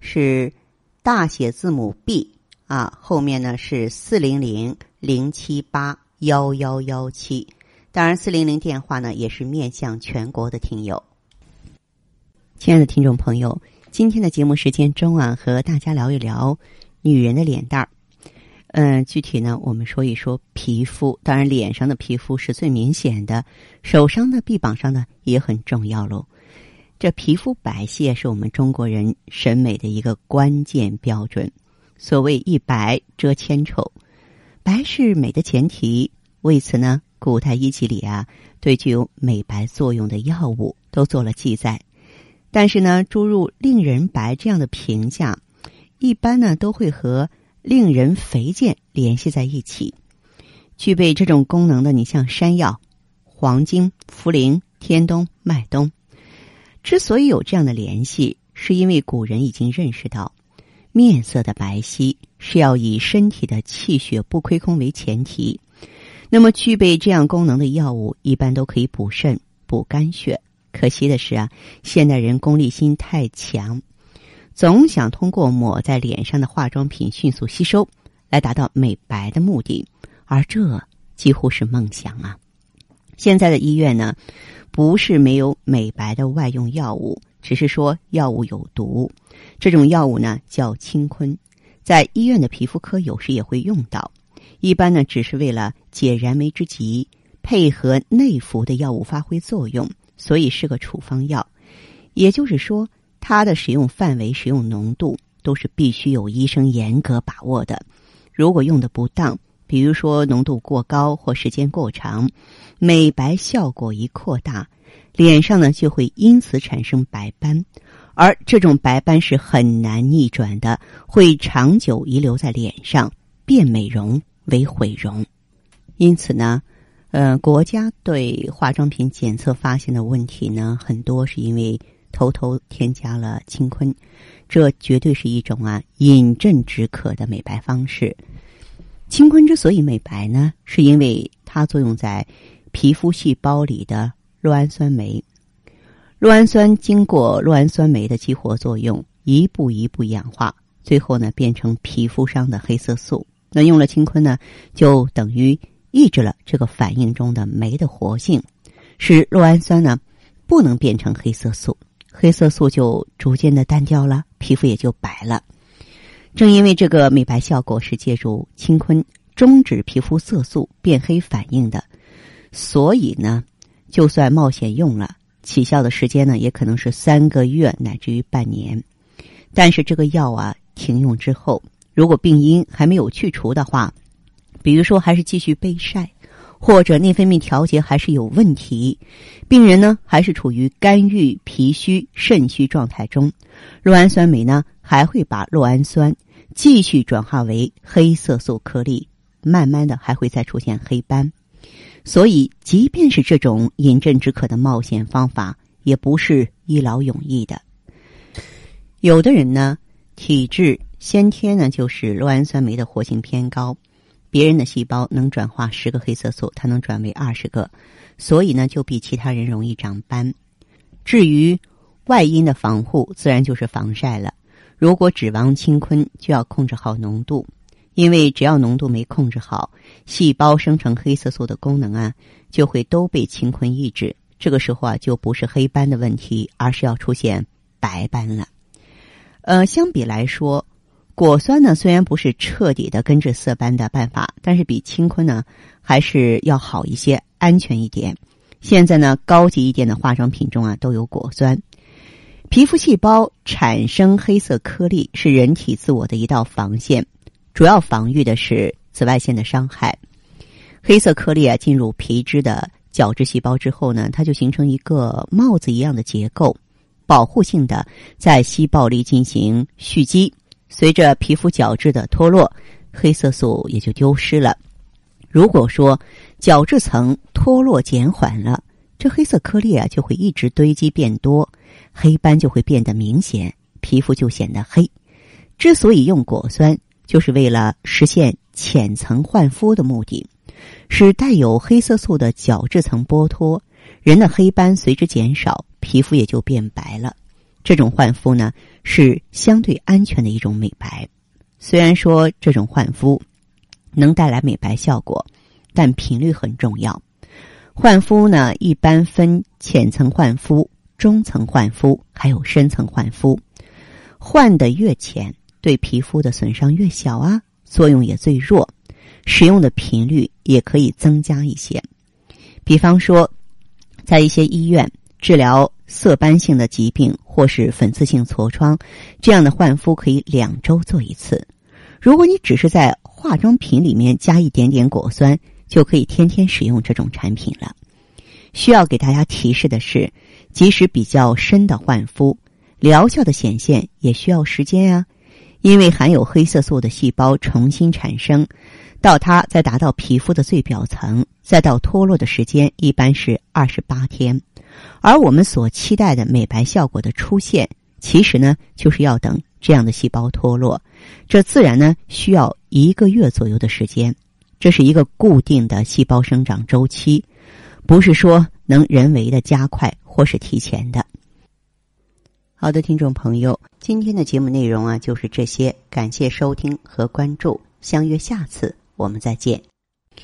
是大写字母 B 啊，后面呢是四零零零七八幺幺幺七。当然，四零零电话呢也是面向全国的听友。亲爱的听众朋友，今天的节目时间中啊，和大家聊一聊女人的脸蛋儿。嗯，具体呢，我们说一说皮肤。当然，脸上的皮肤是最明显的，手上的臂膀上呢也很重要喽。这皮肤白皙是我们中国人审美的一个关键标准。所谓一白遮千丑，白是美的前提。为此呢，古代医籍里啊，对具有美白作用的药物都做了记载。但是呢，诸如“令人白”这样的评价，一般呢都会和“令人肥健”联系在一起。具备这种功能的，你像山药、黄精、茯苓、天冬、麦冬，之所以有这样的联系，是因为古人已经认识到，面色的白皙是要以身体的气血不亏空为前提。那么，具备这样功能的药物，一般都可以补肾、补肝血。可惜的是啊，现代人功利心太强，总想通过抹在脸上的化妆品迅速吸收，来达到美白的目的，而这几乎是梦想啊！现在的医院呢，不是没有美白的外用药物，只是说药物有毒。这种药物呢叫氢醌，在医院的皮肤科有时也会用到，一般呢只是为了解燃眉之急，配合内服的药物发挥作用。所以是个处方药，也就是说，它的使用范围、使用浓度都是必须有医生严格把握的。如果用的不当，比如说浓度过高或时间过长，美白效果一扩大，脸上呢就会因此产生白斑，而这种白斑是很难逆转的，会长久遗留在脸上，变美容为毁容。因此呢。呃，国家对化妆品检测发现的问题呢，很多是因为偷偷添加了氢坤，这绝对是一种啊饮鸩止渴的美白方式。青坤之所以美白呢，是因为它作用在皮肤细胞里的酪氨酸酶，酪氨酸经过酪氨酸酶的激活作用，一步一步氧化，最后呢变成皮肤上的黑色素。那用了青坤呢，就等于。抑制了这个反应中的酶的活性，使酪氨酸呢不能变成黑色素，黑色素就逐渐的淡掉了，皮肤也就白了。正因为这个美白效果是借助青坤终止皮肤色素变黑反应的，所以呢，就算冒险用了，起效的时间呢也可能是三个月乃至于半年。但是这个药啊停用之后，如果病因还没有去除的话，比如说，还是继续被晒，或者内分泌调节还是有问题，病人呢还是处于肝郁脾虚肾虚状态中，酪氨酸酶呢还会把酪氨酸继续转化为黑色素颗粒，慢慢的还会再出现黑斑。所以，即便是这种饮鸩止渴的冒险方法，也不是一劳永逸的。有的人呢，体质先天呢就是酪氨酸酶的活性偏高。别人的细胞能转化十个黑色素，它能转为二十个，所以呢就比其他人容易长斑。至于外因的防护，自然就是防晒了。如果指望青坤，就要控制好浓度，因为只要浓度没控制好，细胞生成黑色素的功能啊就会都被青坤抑制。这个时候啊就不是黑斑的问题，而是要出现白斑了。呃，相比来说。果酸呢，虽然不是彻底的根治色斑的办法，但是比青坤呢还是要好一些，安全一点。现在呢，高级一点的化妆品中啊都有果酸。皮肤细胞产生黑色颗粒是人体自我的一道防线，主要防御的是紫外线的伤害。黑色颗粒啊进入皮脂的角质细胞之后呢，它就形成一个帽子一样的结构，保护性的在细胞里进行蓄积，随着皮肤角质的脱落，黑色素也就丢失了。如果说角质层脱落减缓了，这黑色颗粒啊就会一直堆积变多，黑斑就会变得明显，皮肤就显得黑。之所以用果酸，就是为了实现浅层焕肤的目的，使带有黑色素的角质层剥脱，人的黑斑随之减少，皮肤也就变白了。这种焕肤呢是相对安全的一种美白。虽然说这种焕肤能带来美白效果，但频率很重要。焕肤呢，一般分浅层焕肤、中层焕肤，还有深层焕肤。焕的越浅，对皮肤的损伤越小啊，作用也最弱，使用的频率也可以增加一些。比方说，在一些医院治疗色斑性的疾病或是粉刺性痤疮，这样的焕肤可以两周做一次。如果你只是在化妆品里面加一点点果酸。就可以天天使用这种产品了。需要给大家提示的是，即使比较深的焕肤，疗效的显现也需要时间啊。因为含有黑色素的细胞重新产生，到它再达到皮肤的最表层，再到脱落的时间一般是二十八天。而我们所期待的美白效果的出现，其实呢就是要等这样的细胞脱落，这自然呢需要一个月左右的时间。这是一个固定的细胞生长周期，不是说能人为的加快或是提前的。好的，听众朋友，今天的节目内容啊就是这些，感谢收听和关注，相约下次我们再见。